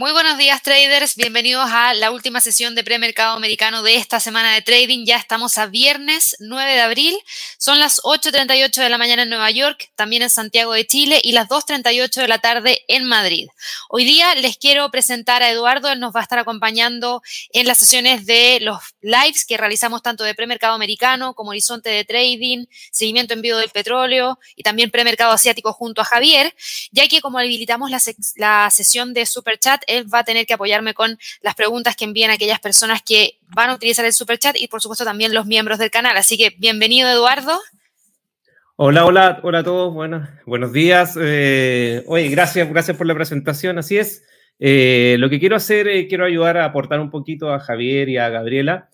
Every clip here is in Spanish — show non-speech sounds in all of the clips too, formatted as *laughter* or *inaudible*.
Muy buenos días traders, bienvenidos a la última sesión de premercado americano de esta semana de trading. Ya estamos a viernes 9 de abril, son las 8.38 de la mañana en Nueva York, también en Santiago de Chile y las 2.38 de la tarde en Madrid. Hoy día les quiero presentar a Eduardo, él nos va a estar acompañando en las sesiones de los lives que realizamos tanto de premercado americano como horizonte de trading, seguimiento en vivo del petróleo y también premercado asiático junto a Javier, ya que como habilitamos la, la sesión de Super Chat, él va a tener que apoyarme con las preguntas que envían aquellas personas que van a utilizar el super chat y por supuesto también los miembros del canal. Así que bienvenido Eduardo. Hola, hola, hola a todos, buenos días. Eh, oye, gracias, gracias por la presentación, así es. Eh, lo que quiero hacer, es quiero ayudar a aportar un poquito a Javier y a Gabriela.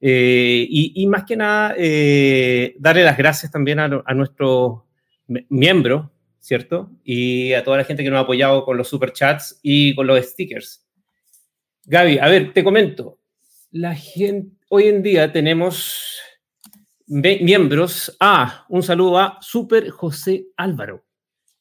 Eh, y, más que nada, darle las gracias también a, a nuestros miembros ¿cierto? Y a toda la gente que nos ha apoyado con los super chats y con los stickers. Gaby, a ver, te comento. La gente, hoy en día tenemos miembros. Ah, un saludo a Super José Álvaro,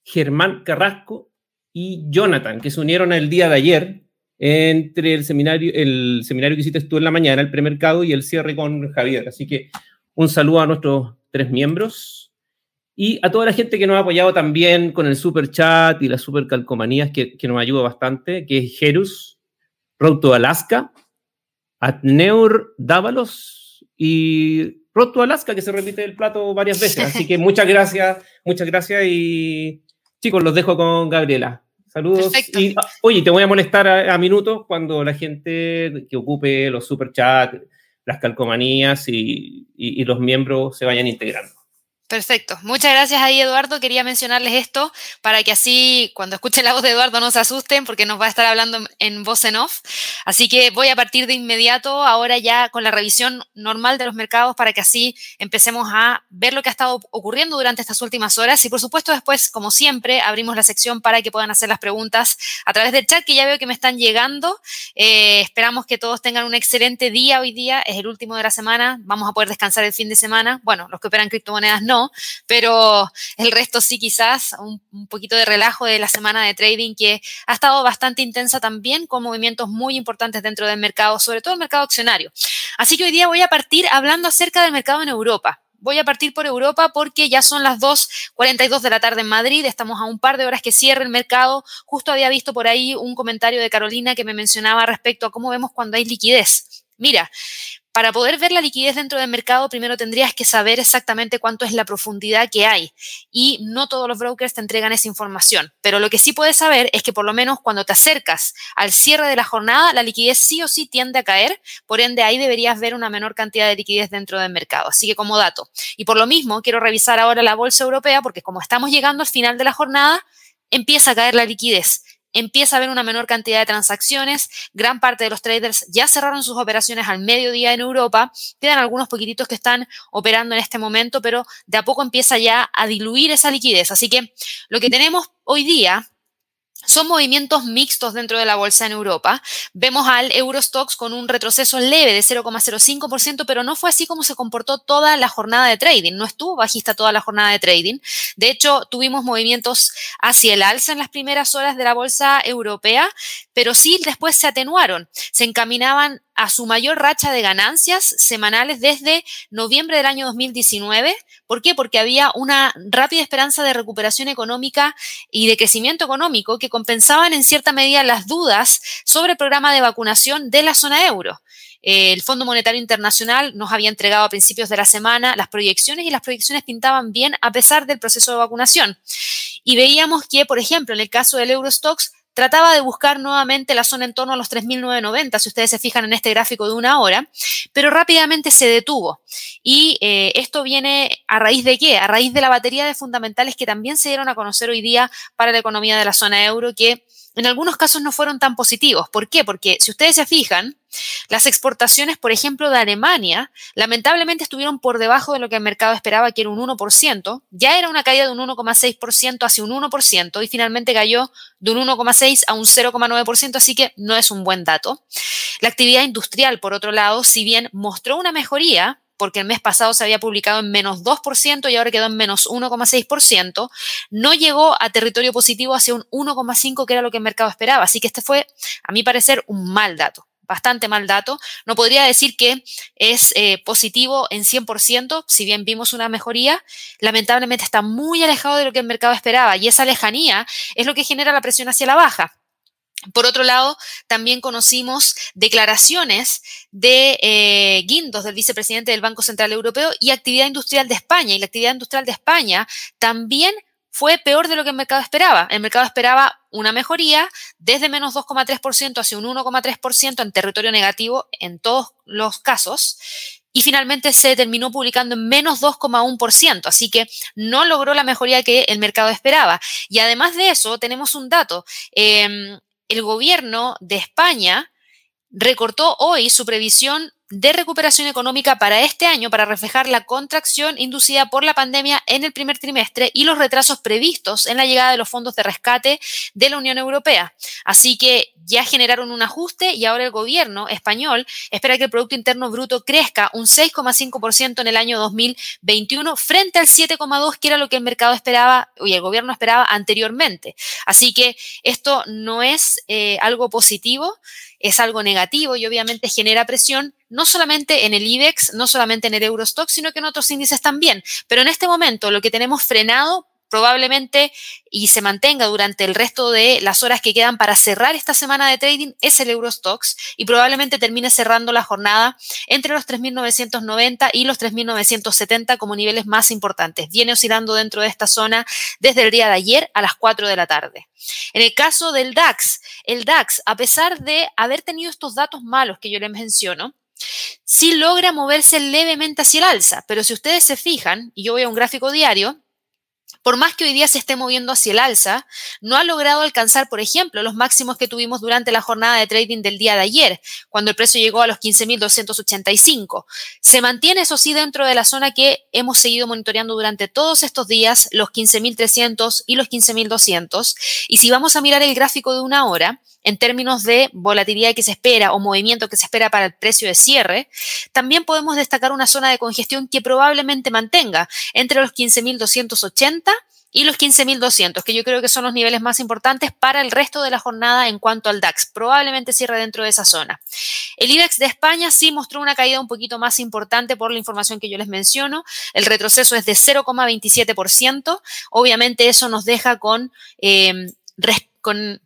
Germán Carrasco y Jonathan, que se unieron el día de ayer entre el seminario, el seminario que hiciste tú en la mañana, el premercado y el cierre con Javier. Así que un saludo a nuestros tres miembros y a toda la gente que nos ha apoyado también con el super chat y las super calcomanías que, que nos ayuda bastante, que es Jerus, Roto Alaska, Atneur Dávalos y Roto Alaska, que se repite el plato varias veces. Así que muchas *laughs* gracias, muchas gracias y chicos, los dejo con Gabriela. Saludos. Y, ah, oye, te voy a molestar a, minutos cuando la gente que ocupe los super chats, las calcomanías y, y los miembros se vayan integrando. Perfecto. Muchas gracias ahí, Eduardo. Quería mencionarles esto para que así, cuando escuchen la voz de Eduardo, no se asusten porque nos va a estar hablando en voz en off. Así que voy a partir de inmediato ahora ya con la revisión normal de los mercados para que así empecemos a ver lo que ha estado ocurriendo durante estas últimas horas. Y por supuesto, después, como siempre, abrimos la sección para que puedan hacer las preguntas a través del chat que ya veo que me están llegando. Eh, esperamos que todos tengan un excelente día hoy día. Es el último de la semana. Vamos a poder descansar el fin de semana. Bueno, los que operan criptomonedas no pero el resto sí quizás un, un, poquito de relajo de la semana de trading que ha estado bastante intensa también con movimientos muy importantes dentro del mercado, sobre todo el mercado accionario. Así que hoy día voy a partir hablando acerca del mercado en Europa. Voy a partir por Europa porque ya son las 2.42 de la tarde en Madrid, estamos a un par de horas que cierre el mercado. Justo había visto por ahí un comentario de Carolina que me mencionaba respecto a cómo vemos cuando hay liquidez. Mira, para poder ver la liquidez dentro del mercado, primero tendrías que saber exactamente cuánto es la profundidad que hay. Y no todos los brokers te entregan esa información. Pero lo que sí puedes saber es que por lo menos cuando te acercas al cierre de la jornada, la liquidez sí o sí tiende a caer. Por ende, ahí deberías ver una menor cantidad de liquidez dentro del mercado. Así que como dato. Y por lo mismo, quiero revisar ahora la bolsa europea porque como estamos llegando al final de la jornada, empieza a caer la liquidez empieza a haber una menor cantidad de transacciones. Gran parte de los traders ya cerraron sus operaciones al mediodía en Europa. Quedan algunos poquititos que están operando en este momento, pero de a poco empieza ya a diluir esa liquidez. Así que lo que tenemos hoy día son movimientos mixtos dentro de la bolsa en Europa. Vemos al Eurostox con un retroceso leve de 0,05%, pero no fue así como se comportó toda la jornada de trading. No estuvo bajista toda la jornada de trading. De hecho, tuvimos movimientos hacia el alza en las primeras horas de la bolsa europea, pero sí después se atenuaron. Se encaminaban a su mayor racha de ganancias semanales desde noviembre del año 2019. ¿Por qué? Porque había una rápida esperanza de recuperación económica y de crecimiento económico que compensaban en cierta medida las dudas sobre el programa de vacunación de la zona euro. El Fondo Monetario Internacional nos había entregado a principios de la semana las proyecciones y las proyecciones pintaban bien a pesar del proceso de vacunación. Y veíamos que, por ejemplo, en el caso del Eurostox, trataba de buscar nuevamente la zona en torno a los 3.990, si ustedes se fijan en este gráfico de una hora, pero rápidamente se detuvo. Y eh, esto viene a raíz de qué? A raíz de la batería de fundamentales que también se dieron a conocer hoy día para la economía de la zona euro, que en algunos casos no fueron tan positivos. ¿Por qué? Porque si ustedes se fijan, las exportaciones, por ejemplo, de Alemania, lamentablemente estuvieron por debajo de lo que el mercado esperaba, que era un 1%. Ya era una caída de un 1,6% hacia un 1% y finalmente cayó de un 1,6 a un 0,9%, así que no es un buen dato. La actividad industrial, por otro lado, si bien mostró una mejoría, porque el mes pasado se había publicado en menos 2% y ahora quedó en menos 1,6%, no llegó a territorio positivo hacia un 1,5% que era lo que el mercado esperaba. Así que este fue, a mi parecer, un mal dato bastante mal dato. No podría decir que es eh, positivo en 100%, si bien vimos una mejoría, lamentablemente está muy alejado de lo que el mercado esperaba y esa lejanía es lo que genera la presión hacia la baja. Por otro lado, también conocimos declaraciones de eh, Guindos, del vicepresidente del Banco Central Europeo, y actividad industrial de España. Y la actividad industrial de España también fue peor de lo que el mercado esperaba. El mercado esperaba una mejoría desde menos 2,3% hacia un 1,3% en territorio negativo en todos los casos. Y finalmente se terminó publicando en menos 2,1%, así que no logró la mejoría que el mercado esperaba. Y además de eso, tenemos un dato. Em, el gobierno de España recortó hoy su previsión de recuperación económica para este año para reflejar la contracción inducida por la pandemia en el primer trimestre y los retrasos previstos en la llegada de los fondos de rescate de la Unión Europea. Así que ya generaron un ajuste y ahora el gobierno español espera que el Producto Interno Bruto crezca un 6,5% en el año 2021 frente al 7,2% que era lo que el mercado esperaba y el gobierno esperaba anteriormente. Así que esto no es eh, algo positivo es algo negativo y obviamente genera presión no solamente en el IBEX, no solamente en el Eurostock, sino que en otros índices también. Pero en este momento lo que tenemos frenado probablemente y se mantenga durante el resto de las horas que quedan para cerrar esta semana de trading es el Eurostox y probablemente termine cerrando la jornada entre los 3.990 y los 3.970 como niveles más importantes. Viene oscilando dentro de esta zona desde el día de ayer a las 4 de la tarde. En el caso del DAX, el DAX, a pesar de haber tenido estos datos malos que yo les menciono, sí logra moverse levemente hacia el alza, pero si ustedes se fijan, y yo voy un gráfico diario, por más que hoy día se esté moviendo hacia el alza, no ha logrado alcanzar, por ejemplo, los máximos que tuvimos durante la jornada de trading del día de ayer, cuando el precio llegó a los 15.285. Se mantiene, eso sí, dentro de la zona que hemos seguido monitoreando durante todos estos días, los 15.300 y los 15.200. Y si vamos a mirar el gráfico de una hora, en términos de volatilidad que se espera o movimiento que se espera para el precio de cierre, también podemos destacar una zona de congestión que probablemente mantenga entre los 15.280 y los 15.200, que yo creo que son los niveles más importantes para el resto de la jornada en cuanto al DAX. Probablemente cierre dentro de esa zona. El IBEX de España sí mostró una caída un poquito más importante por la información que yo les menciono. El retroceso es de 0,27%. Obviamente eso nos deja con, eh, con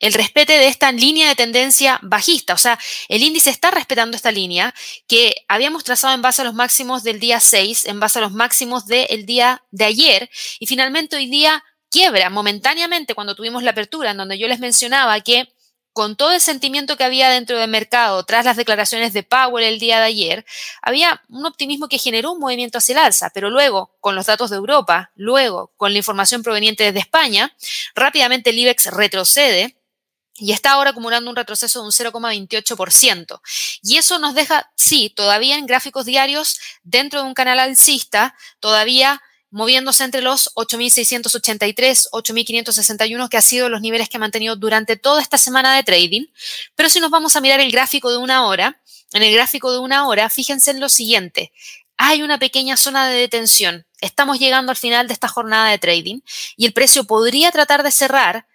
el respete de esta línea de tendencia bajista. O sea, el índice está respetando esta línea que habíamos trazado en base a los máximos del día 6, en base a los máximos del día de ayer, y finalmente hoy día quiebra momentáneamente cuando tuvimos la apertura, en donde yo les mencionaba que con todo el sentimiento que había dentro del mercado tras las declaraciones de Powell el día de ayer, había un optimismo que generó un movimiento hacia el alza, pero luego, con los datos de Europa, luego, con la información proveniente desde España, rápidamente el IBEX retrocede y está ahora acumulando un retroceso de un 0,28%. Y eso nos deja, sí, todavía en gráficos diarios, dentro de un canal alcista, todavía moviéndose entre los 8.683, 8.561, que ha sido los niveles que ha mantenido durante toda esta semana de trading. Pero si nos vamos a mirar el gráfico de una hora, en el gráfico de una hora, fíjense en lo siguiente. Hay una pequeña zona de detención. Estamos llegando al final de esta jornada de trading y el precio podría tratar de cerrar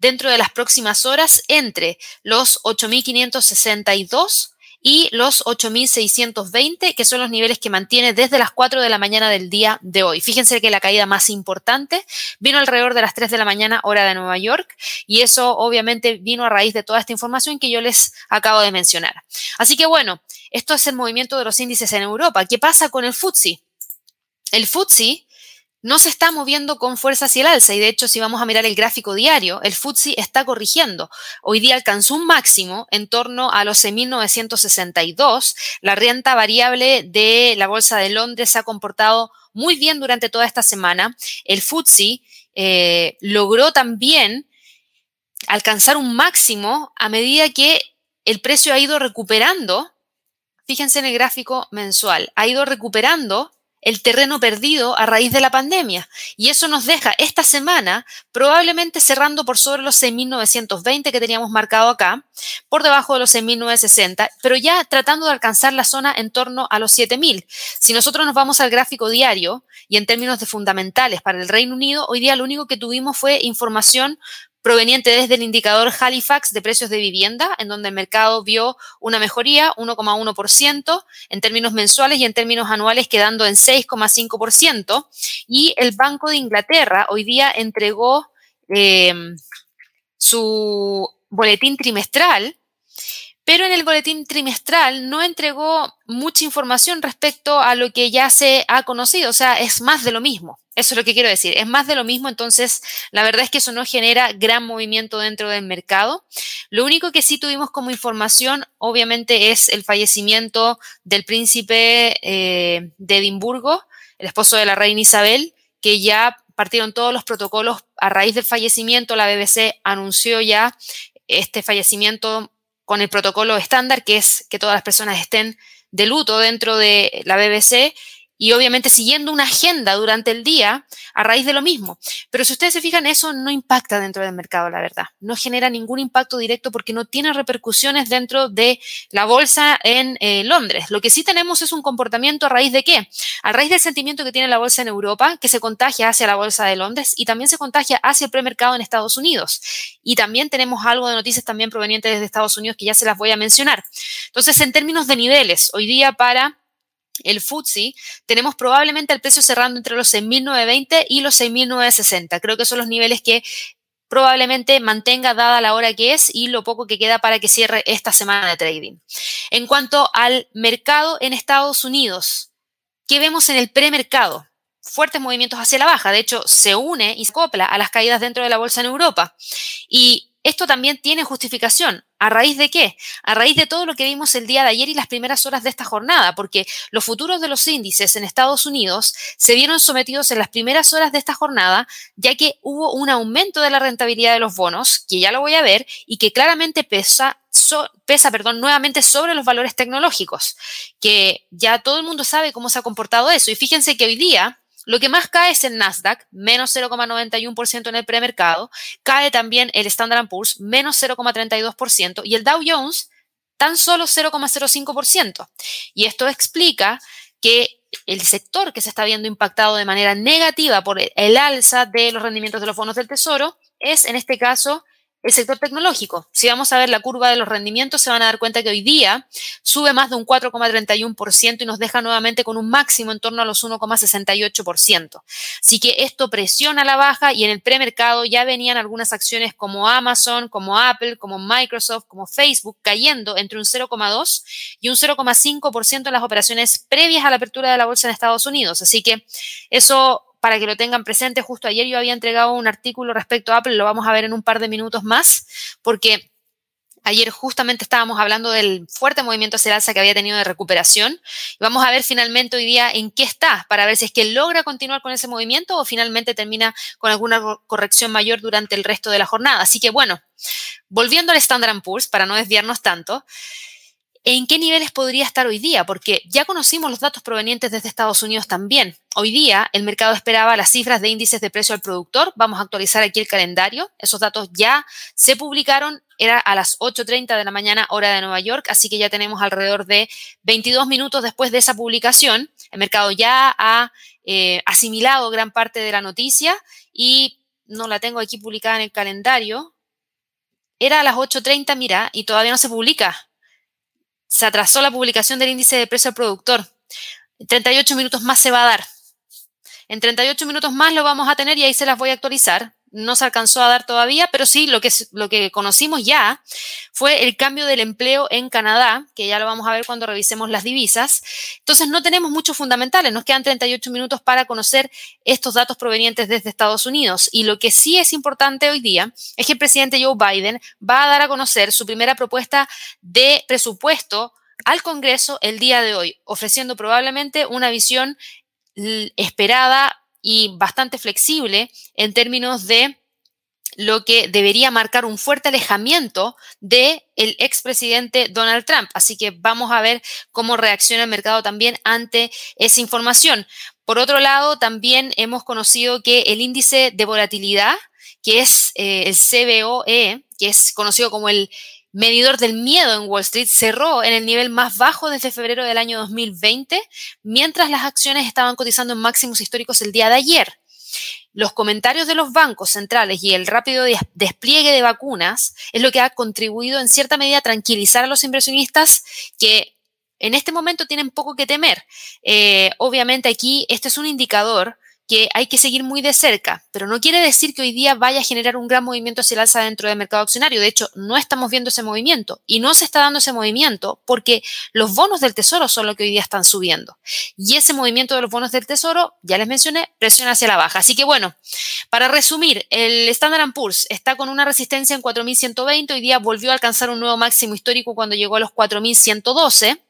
dentro de las próximas horas entre los 8.562 y los 8.620, que son los niveles que mantiene desde las 4 de la mañana del día de hoy. Fíjense que la caída más importante vino alrededor de las 3 de la mañana hora de Nueva York y eso obviamente vino a raíz de toda esta información que yo les acabo de mencionar. Así que bueno, esto es el movimiento de los índices en Europa. ¿Qué pasa con el FTSE? El FTSE no se está moviendo con fuerza hacia el alza y de hecho si vamos a mirar el gráfico diario, el FTSE está corrigiendo. Hoy día alcanzó un máximo en torno a los 6.962. La renta variable de la Bolsa de Londres se ha comportado muy bien durante toda esta semana. El FTSE eh, logró también alcanzar un máximo a medida que el precio ha ido recuperando, fíjense en el gráfico mensual, ha ido recuperando el terreno perdido a raíz de la pandemia. Y eso nos deja esta semana probablemente cerrando por sobre los 6.920 que teníamos marcado acá, por debajo de los 6.960, pero ya tratando de alcanzar la zona en torno a los 7.000. Si nosotros nos vamos al gráfico diario y en términos de fundamentales para el Reino Unido, hoy día lo único que tuvimos fue información proveniente desde el indicador Halifax de precios de vivienda, en donde el mercado vio una mejoría, 1,1% en términos mensuales y en términos anuales quedando en 6,5%. Y el Banco de Inglaterra hoy día entregó eh, su boletín trimestral pero en el boletín trimestral no entregó mucha información respecto a lo que ya se ha conocido, o sea, es más de lo mismo. Eso es lo que quiero decir, es más de lo mismo, entonces la verdad es que eso no genera gran movimiento dentro del mercado. Lo único que sí tuvimos como información, obviamente, es el fallecimiento del príncipe eh, de Edimburgo, el esposo de la reina Isabel, que ya partieron todos los protocolos a raíz del fallecimiento. La BBC anunció ya este fallecimiento con el protocolo estándar, que es que todas las personas estén de luto dentro de la BBC y obviamente siguiendo una agenda durante el día a raíz de lo mismo. Pero si ustedes se fijan, eso no impacta dentro del mercado, la verdad. No genera ningún impacto directo porque no tiene repercusiones dentro de la bolsa en eh, Londres. Lo que sí tenemos es un comportamiento a raíz de qué? A raíz del sentimiento que tiene la bolsa en Europa, que se contagia hacia la bolsa de Londres y también se contagia hacia el premercado en Estados Unidos. Y también tenemos algo de noticias también provenientes desde Estados Unidos que ya se las voy a mencionar. Entonces, en términos de niveles, hoy día para el FTSE, tenemos probablemente el precio cerrando entre los 6.920 y los 6.960. Creo que son los niveles que probablemente mantenga dada la hora que es y lo poco que queda para que cierre esta semana de trading. En cuanto al mercado en Estados Unidos, ¿qué vemos en el premercado? Fuertes movimientos hacia la baja, de hecho se une y se acopla a las caídas dentro de la bolsa en Europa. Y esto también tiene justificación. ¿A raíz de qué? A raíz de todo lo que vimos el día de ayer y las primeras horas de esta jornada, porque los futuros de los índices en Estados Unidos se vieron sometidos en las primeras horas de esta jornada, ya que hubo un aumento de la rentabilidad de los bonos, que ya lo voy a ver, y que claramente pesa, pesa perdón, nuevamente sobre los valores tecnológicos, que ya todo el mundo sabe cómo se ha comportado eso. Y fíjense que hoy día lo que más cae es el Nasdaq, menos 0,91% en el premercado. Cae también el Standard Poor's, menos 0,32%. Y el Dow Jones, tan solo 0,05%. Y esto explica que el sector que se está viendo impactado de manera negativa por el alza de los rendimientos de los bonos del Tesoro es, en este caso, el sector tecnológico. Si vamos a ver la curva de los rendimientos, se van a dar cuenta que hoy día sube más de un 4,31% y nos deja nuevamente con un máximo en torno a los 1,68%. Así que esto presiona la baja y en el premercado ya venían algunas acciones como Amazon, como Apple, como Microsoft, como Facebook cayendo entre un 0,2 y un 0,5% en las operaciones previas a la apertura de la bolsa en Estados Unidos. Así que eso para que lo tengan presente. Justo ayer yo había entregado un artículo respecto a Apple, lo vamos a ver en un par de minutos más, porque ayer justamente estábamos hablando del fuerte movimiento hacia alza que había tenido de recuperación. Vamos a ver finalmente hoy día en qué está, para ver si es que logra continuar con ese movimiento o finalmente termina con alguna corrección mayor durante el resto de la jornada. Así que bueno, volviendo al Standard Poor's, para no desviarnos tanto, ¿En qué niveles podría estar hoy día? Porque ya conocimos los datos provenientes desde Estados Unidos también. Hoy día el mercado esperaba las cifras de índices de precio al productor. Vamos a actualizar aquí el calendario. Esos datos ya se publicaron. Era a las 8.30 de la mañana hora de Nueva York, así que ya tenemos alrededor de 22 minutos después de esa publicación. El mercado ya ha eh, asimilado gran parte de la noticia y no la tengo aquí publicada en el calendario. Era a las 8.30, mira, y todavía no se publica se atrasó la publicación del índice de precio al productor. En 38 minutos más se va a dar. En 38 minutos más lo vamos a tener y ahí se las voy a actualizar no se alcanzó a dar todavía, pero sí lo que, lo que conocimos ya fue el cambio del empleo en Canadá, que ya lo vamos a ver cuando revisemos las divisas. Entonces no tenemos muchos fundamentales, nos quedan 38 minutos para conocer estos datos provenientes desde Estados Unidos. Y lo que sí es importante hoy día es que el presidente Joe Biden va a dar a conocer su primera propuesta de presupuesto al Congreso el día de hoy, ofreciendo probablemente una visión esperada y bastante flexible en términos de lo que debería marcar un fuerte alejamiento del el expresidente Donald Trump. Así que vamos a ver cómo reacciona el mercado también ante esa información. Por otro lado, también hemos conocido que el índice de volatilidad, que es eh, el CBOE, que es conocido como el medidor del miedo en Wall Street, cerró en el nivel más bajo desde febrero del año 2020, mientras las acciones estaban cotizando en máximos históricos el día de ayer los comentarios de los bancos centrales y el rápido despliegue de vacunas es lo que ha contribuido en cierta medida a tranquilizar a los inversionistas que en este momento tienen poco que temer. Eh, obviamente aquí este es un indicador que hay que seguir muy de cerca, pero no quiere decir que hoy día vaya a generar un gran movimiento hacia el alza dentro del mercado accionario. De hecho, no estamos viendo ese movimiento y no se está dando ese movimiento porque los bonos del tesoro son los que hoy día están subiendo. Y ese movimiento de los bonos del tesoro, ya les mencioné, presiona hacia la baja. Así que bueno, para resumir, el Standard Poor's está con una resistencia en 4.120, hoy día volvió a alcanzar un nuevo máximo histórico cuando llegó a los 4.112.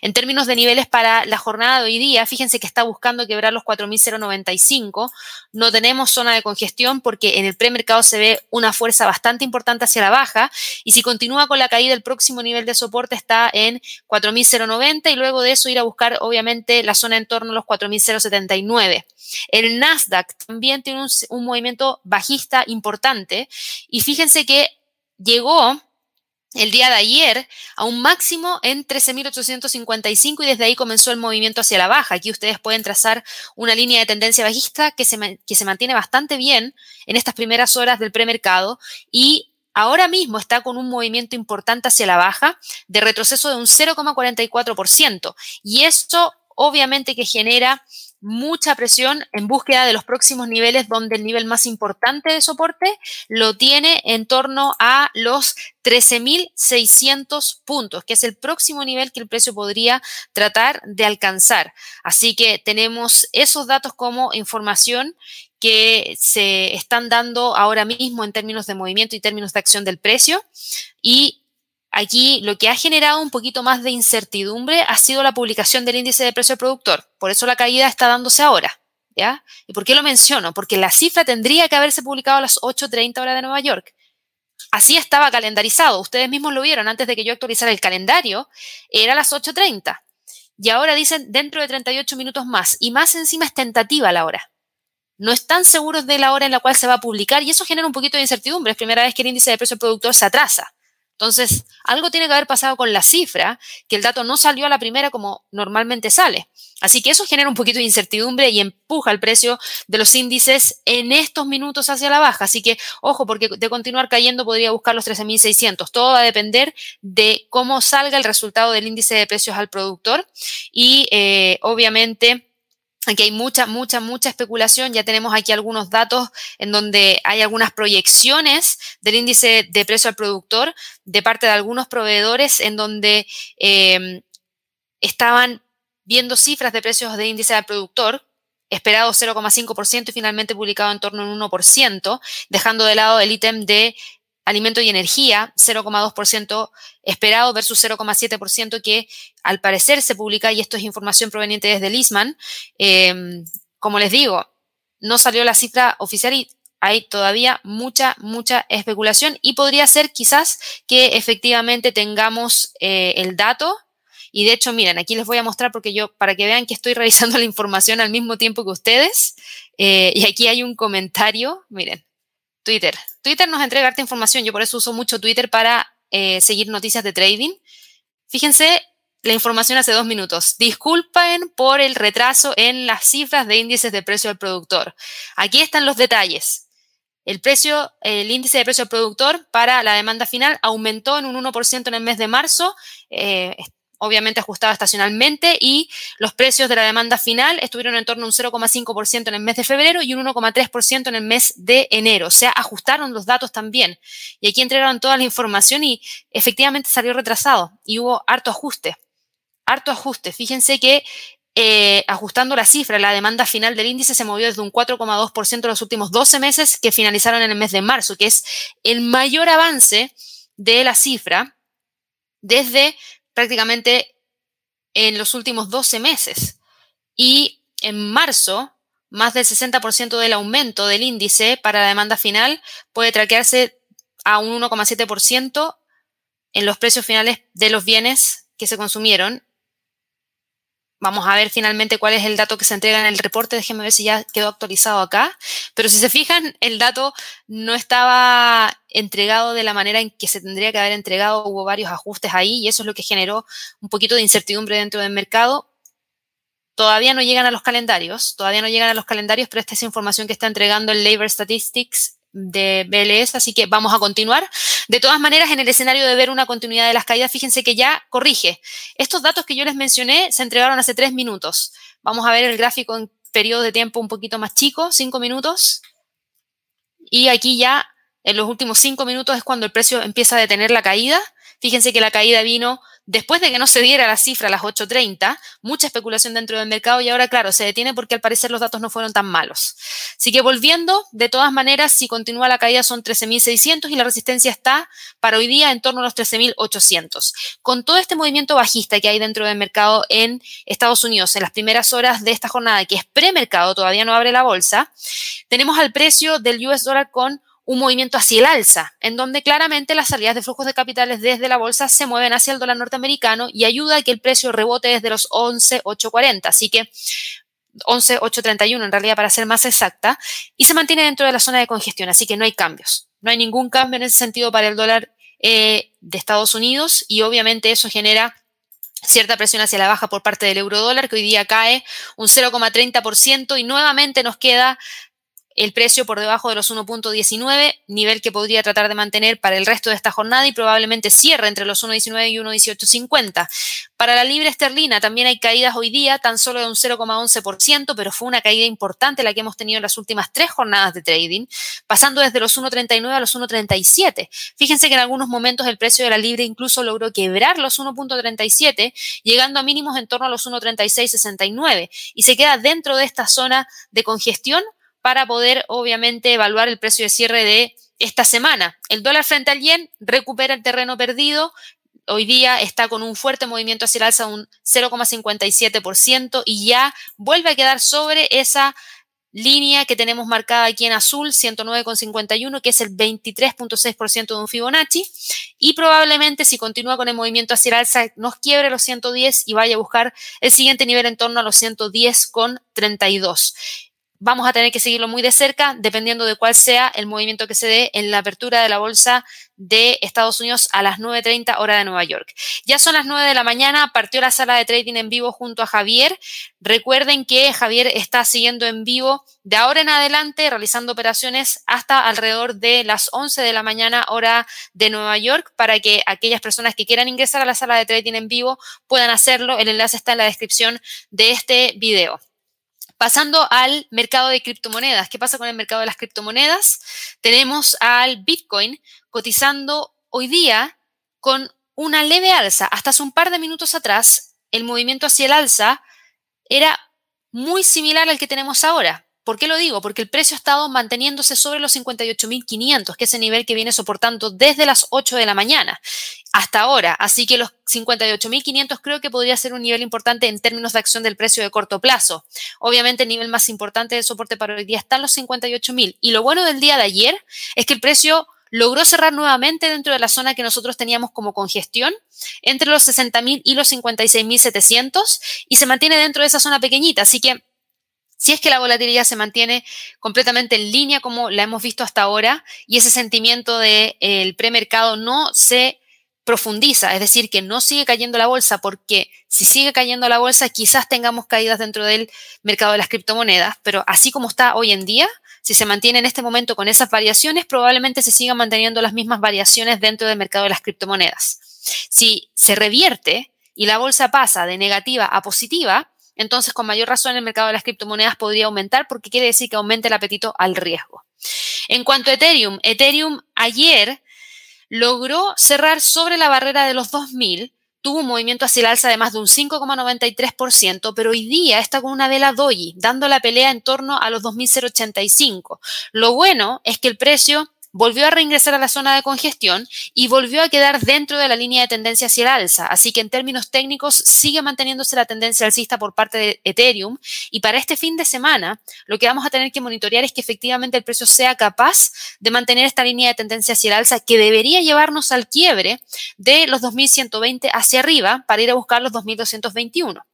En términos de niveles para la jornada de hoy día, fíjense que está buscando quebrar los 4.095. No tenemos zona de congestión porque en el premercado se ve una fuerza bastante importante hacia la baja y si continúa con la caída, el próximo nivel de soporte está en 4.090 y luego de eso ir a buscar obviamente la zona en torno a los 4.079. El Nasdaq también tiene un, un movimiento bajista importante y fíjense que llegó el día de ayer a un máximo en 13.855 y desde ahí comenzó el movimiento hacia la baja. Aquí ustedes pueden trazar una línea de tendencia bajista que se, que se mantiene bastante bien en estas primeras horas del premercado y ahora mismo está con un movimiento importante hacia la baja de retroceso de un 0,44%. Y esto obviamente que genera mucha presión en búsqueda de los próximos niveles donde el nivel más importante de soporte lo tiene en torno a los 13.600 puntos, que es el próximo nivel que el precio podría tratar de alcanzar. Así que tenemos esos datos como información que se están dando ahora mismo en términos de movimiento y términos de acción del precio y Aquí lo que ha generado un poquito más de incertidumbre ha sido la publicación del índice de precio del productor. Por eso la caída está dándose ahora. ¿ya? ¿Y por qué lo menciono? Porque la cifra tendría que haberse publicado a las 8.30 horas de Nueva York. Así estaba calendarizado. Ustedes mismos lo vieron antes de que yo actualizara el calendario. Era a las 8.30. Y ahora dicen dentro de 38 minutos más. Y más encima es tentativa la hora. No están seguros de la hora en la cual se va a publicar y eso genera un poquito de incertidumbre. Es primera vez que el índice de precio del productor se atrasa. Entonces, algo tiene que haber pasado con la cifra, que el dato no salió a la primera como normalmente sale. Así que eso genera un poquito de incertidumbre y empuja el precio de los índices en estos minutos hacia la baja. Así que, ojo, porque de continuar cayendo podría buscar los 13.600. Todo va a depender de cómo salga el resultado del índice de precios al productor y, eh, obviamente, Aquí hay mucha, mucha, mucha especulación. Ya tenemos aquí algunos datos en donde hay algunas proyecciones del índice de precio al productor de parte de algunos proveedores en donde em, estaban viendo cifras de precios de índice al productor esperado 0,5% y finalmente publicado en torno a un 1%, dejando de lado el ítem de alimento y energía, 0,2% esperado versus 0,7% que al parecer se publica, y esto es información proveniente desde Lisman. Em, como les digo, no salió la cifra oficial y hay todavía mucha, mucha especulación y podría ser quizás que efectivamente tengamos eh, el dato. Y de hecho, miren, aquí les voy a mostrar porque yo, para que vean que estoy *laughs* revisando la información al mismo tiempo que ustedes, eh, y aquí hay un comentario, miren, Twitter. Twitter nos entrega esta información, yo por eso uso mucho Twitter para eh, seguir noticias de trading. Fíjense la información hace dos minutos. Disculpen por el retraso en las cifras de índices de precio al productor. Aquí están los detalles. El precio, el índice de precio al productor para la demanda final aumentó en un 1% en el mes de marzo. Eh, obviamente ajustado estacionalmente, y los precios de la demanda final estuvieron en torno a un 0,5% en el mes de febrero y un 1,3% en el mes de enero. O sea, ajustaron los datos también. Y aquí entregaron toda la información y efectivamente salió retrasado y hubo harto ajuste. Harto ajuste. Fíjense que eh, ajustando la cifra, la demanda final del índice se movió desde un 4,2% en los últimos 12 meses que finalizaron en el mes de marzo, que es el mayor avance de la cifra desde prácticamente en los últimos 12 meses. Y en marzo más del 60% del aumento del índice para la demanda final puede traquearse a un 1,7% en los precios finales de los bienes que se consumieron. Vamos a ver finalmente cuál es el dato que se entrega en el reporte. Déjenme ver si ya quedó actualizado acá. Pero si se fijan, el dato no estaba entregado de la manera en que se tendría que haber entregado. Hubo varios ajustes ahí y eso es lo que generó un poquito de incertidumbre dentro del mercado. Todavía no llegan a los calendarios, todavía no llegan a los calendarios, pero esta es información que está entregando el Labor Statistics de BLS, así que vamos a continuar. De todas maneras, en el escenario de ver una continuidad de las caídas, fíjense que ya corrige. Estos datos que yo les mencioné se entregaron hace tres minutos. Vamos a ver el gráfico en periodo de tiempo un poquito más chico, cinco minutos. Y aquí ya, en los últimos cinco minutos, es cuando el precio empieza a detener la caída. Fíjense que la caída vino Después de que no se diera la cifra a las 8.30, mucha especulación dentro del mercado y ahora, claro, se detiene porque al parecer los datos no fueron tan malos. Así que volviendo, de todas maneras, si continúa la caída son 13.600 y la resistencia está para hoy día en torno a los 13.800. Con todo este movimiento bajista que hay dentro del mercado en Estados Unidos en las primeras horas de esta jornada, que es premercado, todavía no abre la bolsa, tenemos al precio del US dólar con un movimiento hacia el alza, en donde claramente las salidas de flujos de capitales desde la bolsa se mueven hacia el dólar norteamericano y ayuda a que el precio rebote desde los 11.840. Así que 11.831 en realidad para ser más exacta, y se mantiene dentro de la zona de congestión, así que no hay cambios. No hay ningún cambio en ese sentido para el dólar eh, de Estados Unidos y obviamente eso genera cierta presión hacia la baja por parte del euro dólar, que hoy día cae un 0,30% y nuevamente nos queda el precio por debajo de los 1.19, nivel que podría tratar de mantener para el resto de esta jornada y probablemente cierre entre los 1.19 y 1.1850. Para la libra esterlina también hay caídas hoy día, tan solo de un 0,11%, pero fue una caída importante la que hemos tenido en las últimas tres jornadas de trading, pasando desde los 1.39 a los 1.37. Fíjense que en algunos momentos el precio de la libra incluso logró quebrar los 1.37, llegando a mínimos en torno a los 1.3669 y se queda dentro de esta zona de congestión para poder obviamente evaluar el precio de cierre de esta semana. El dólar frente al yen recupera el terreno perdido. Hoy día está con un fuerte movimiento hacia el alza, un 0,57% y ya vuelve a quedar sobre esa línea que tenemos marcada aquí en azul, 109,51, que es el 23.6% de un Fibonacci. Y probablemente si continúa con el movimiento hacia el alza, nos quiebre los 110 y vaya a buscar el siguiente nivel en torno a los 110,32 vamos a tener que seguirlo muy de cerca dependiendo de cuál sea el movimiento que se dé en la apertura de la bolsa de Estados Unidos a las 9.30 hora de Nueva York. Ya son las 9 de la mañana, partió la sala de trading en vivo junto a Javier. Recuerden que Javier está siguiendo en vivo de ahora en adelante, realizando operaciones hasta alrededor de las 11 de la mañana hora de Nueva York para que aquellas personas que quieran ingresar a la sala de trading en vivo puedan hacerlo. El enlace está en la descripción de este video. Pasando al mercado de criptomonedas. ¿Qué pasa con el mercado de las criptomonedas? Tenemos al Bitcoin cotizando hoy día con una leve alza. Hasta hace un par de minutos atrás, el movimiento hacia el alza era muy similar al que tenemos ahora. ¿Por qué lo digo? Porque el precio ha estado manteniéndose sobre los 58.500, que es el nivel que viene soportando desde las 8 de la mañana hasta ahora. Así que los 58.500 creo que podría ser un nivel importante en términos de acción del precio de corto plazo. Obviamente el nivel más importante de soporte para hoy día está en los 58.000. Y lo bueno del día de ayer es que el precio logró cerrar nuevamente dentro de la zona que nosotros teníamos como congestión, entre los 60.000 y los 56.700, y se mantiene dentro de esa zona pequeñita. Así que si es que la volatilidad se mantiene completamente en línea como la hemos visto hasta ahora y ese sentimiento del de, premercado no se profundiza, es decir, que no sigue cayendo la bolsa porque si sigue cayendo la bolsa quizás tengamos caídas dentro del mercado de las criptomonedas, pero así como está hoy en día, si se mantiene en este momento con esas variaciones, probablemente se sigan manteniendo las mismas variaciones dentro del mercado de las criptomonedas. Si se revierte y la bolsa pasa de negativa a positiva, entonces con mayor razón el mercado de las criptomonedas podría aumentar porque quiere decir que aumente el apetito al riesgo. En cuanto a Ethereum, Ethereum ayer logró cerrar sobre la barrera de los 2000, tuvo un movimiento hacia el alza de más de un 5,93%, pero hoy día está con una vela doji, dando la pelea en torno a los 2.085. Lo bueno es que el precio volvió a reingresar a la zona de congestión y volvió a quedar dentro de la línea de tendencia hacia el alza. Así que en términos técnicos sigue manteniéndose la tendencia alcista por parte de Ethereum y para este fin de semana lo que vamos a tener que monitorear es que efectivamente el precio sea capaz de mantener esta línea de tendencia hacia el alza que debería llevarnos al quiebre de los 2120 hacia arriba para ir a buscar los 2221.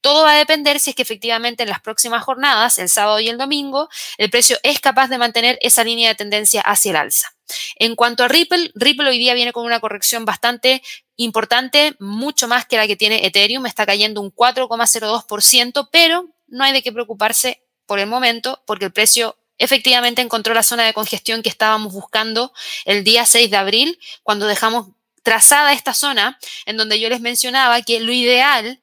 Todo va a depender si es que efectivamente en las próximas jornadas, el sábado y el domingo, el precio es capaz de mantener esa línea de tendencia hacia el alza. En cuanto a Ripple, Ripple hoy día viene con una corrección bastante importante, mucho más que la que tiene Ethereum, está cayendo un 4,02%, pero no hay de qué preocuparse por el momento porque el precio efectivamente encontró la zona de congestión que estábamos buscando el día 6 de abril, cuando dejamos trazada esta zona en donde yo les mencionaba que lo ideal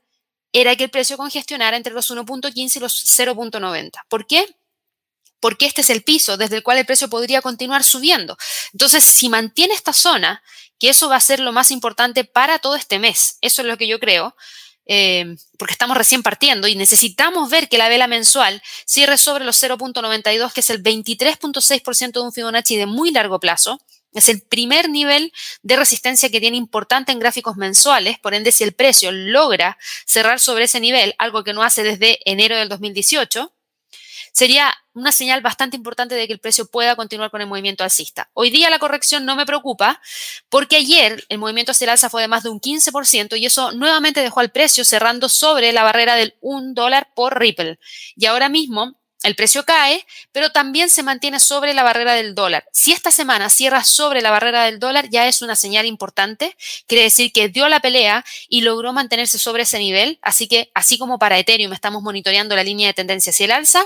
era que el precio congestionara entre los 1.15 y los 0.90. ¿Por qué? Porque este es el piso desde el cual el precio podría continuar subiendo. Entonces, si mantiene esta zona, que eso va a ser lo más importante para todo este mes, eso es lo que yo creo, eh, porque estamos recién partiendo y necesitamos ver que la vela mensual cierre sobre los 0.92, que es el 23.6% de un Fibonacci de muy largo plazo, es el primer nivel de resistencia que tiene importante en gráficos mensuales, por ende si el precio logra cerrar sobre ese nivel, algo que no hace desde enero del 2018, sería una señal bastante importante de que el precio pueda continuar con el movimiento alcista. Hoy día la corrección no me preocupa porque ayer el movimiento hacia el alza fue de más de un 15% y eso nuevamente dejó al precio cerrando sobre la barrera del 1 dólar por Ripple. Y ahora mismo el precio cae, pero también se mantiene sobre la barrera del dólar. Si esta semana cierra sobre la barrera del dólar, ya es una señal importante. Quiere decir que dio la pelea y logró mantenerse sobre ese nivel. Así que, así como para Ethereum estamos monitoreando la línea de tendencia hacia el alza,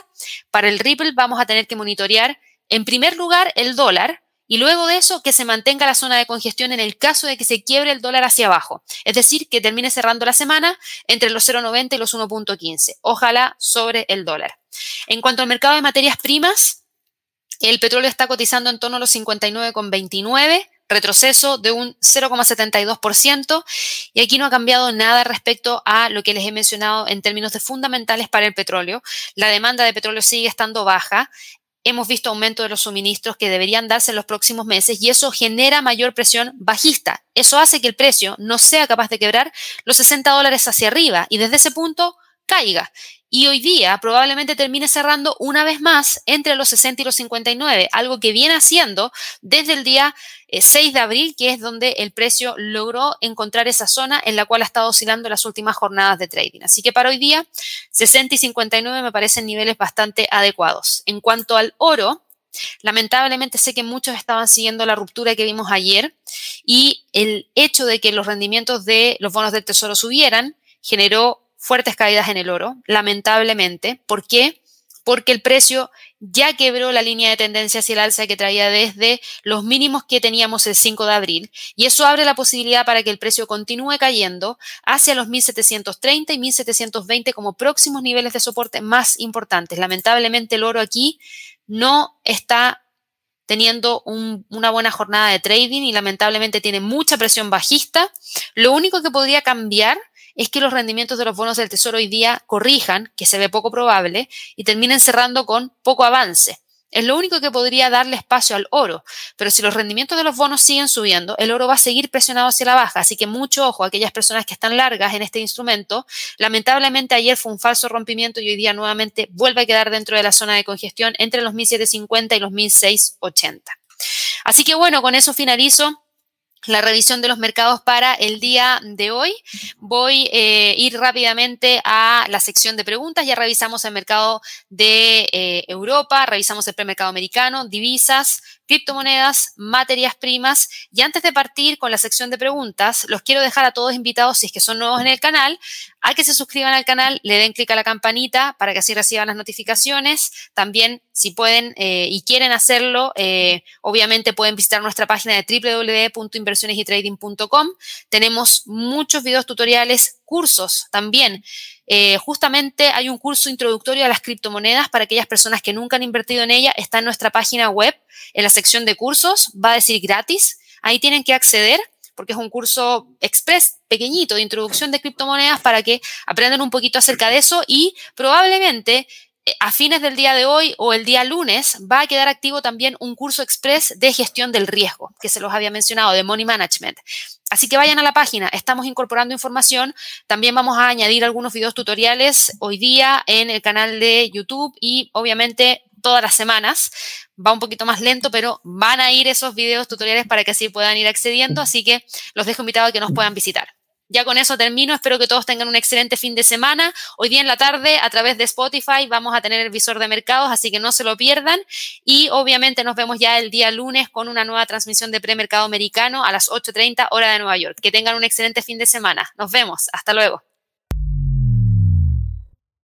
para el Ripple vamos a tener que monitorear, en primer lugar, el dólar, y luego de eso que se mantenga la zona de congestión en el caso de que se quiebre el dólar hacia abajo. Es decir, que termine cerrando la semana entre los 0,90 y los 1,15. Ojalá sobre el dólar. En cuanto al mercado de materias primas, el petróleo está cotizando en torno a los 59,29 retroceso de un 0,72% y aquí no ha cambiado nada respecto a lo que les he mencionado en términos de fundamentales para el petróleo. La demanda de petróleo sigue estando baja hemos visto aumento de los suministros que deberían darse en los próximos meses y eso genera mayor presión bajista. Eso hace que el precio no sea capaz de quebrar los 60 dólares hacia arriba y desde ese punto caiga. Y hoy día probablemente termine cerrando una vez más entre los 60 y los 59, algo que viene haciendo desde el día 6 eh, de abril, que es donde el precio logró encontrar esa zona en la cual ha estado oscilando las últimas jornadas de trading. Así que para hoy día, 60 y 59 me parecen niveles bastante adecuados. En cuanto al oro, Lamentablemente sé que muchos estaban siguiendo la ruptura que vimos ayer y el hecho de que los rendimientos de los bonos del tesoro subieran generó fuertes caídas en el oro, lamentablemente. ¿Por qué? Porque el precio ya quebró la línea de tendencia hacia el alza que traía desde los mínimos que teníamos el 5 de abril y eso abre la posibilidad para que el precio continúe cayendo hacia los 1730 y 1720 como próximos niveles de soporte más importantes. Lamentablemente el oro aquí no está teniendo una buena jornada de trading y lamentablemente tiene mucha presión bajista. Lo único que podría cambiar es que los rendimientos de los bonos del Tesoro hoy día corrijan, que se ve poco probable, y terminen cerrando con poco avance. Es lo único que podría darle espacio al oro, pero si los rendimientos de los bonos siguen subiendo, el oro va a seguir presionado hacia la baja, así que mucho ojo a aquellas personas que están largas en este instrumento. Lamentablemente ayer fue un falso rompimiento y hoy día nuevamente vuelve a quedar dentro de la zona de congestión entre los 1750 y los 1680. Así que bueno, con eso finalizo la revisión de los mercados para el día de hoy. Voy a eh, ir rápidamente a la sección de preguntas. Ya revisamos el mercado de eh, Europa, revisamos el premercado americano, divisas, criptomonedas, materias primas. Y antes de partir con la sección de preguntas, los quiero dejar a todos invitados, si es que son nuevos en el canal, a que se suscriban al canal, le den clic a la campanita para que así reciban las notificaciones. También, si pueden eh, y quieren hacerlo, eh, obviamente pueden visitar nuestra página de www.inversionesytrading.com. Tenemos muchos videos tutoriales, cursos también. Eh, justamente hay un curso introductorio a las criptomonedas para aquellas personas que nunca han invertido en ella. Está en nuestra página web, en la sección de cursos, va a decir gratis. Ahí tienen que acceder porque es un curso express pequeñito de introducción de criptomonedas para que aprendan un poquito acerca de eso y probablemente a fines del día de hoy o el día lunes va a quedar activo también un curso express de gestión del riesgo, que se los había mencionado, de Money Management. Así que vayan a la página, estamos incorporando información. También vamos a añadir algunos videos tutoriales hoy día en el canal de YouTube y obviamente todas las semanas. Va un poquito más lento, pero van a ir esos videos tutoriales para que así puedan ir accediendo. Así que los dejo invitados a que nos puedan visitar. Ya con eso termino. Espero que todos tengan un excelente fin de semana. Hoy día en la tarde, a través de Spotify, vamos a tener el visor de mercados, así que no se lo pierdan. Y obviamente nos vemos ya el día lunes con una nueva transmisión de premercado americano a las 8.30 hora de Nueva York. Que tengan un excelente fin de semana. Nos vemos. Hasta luego.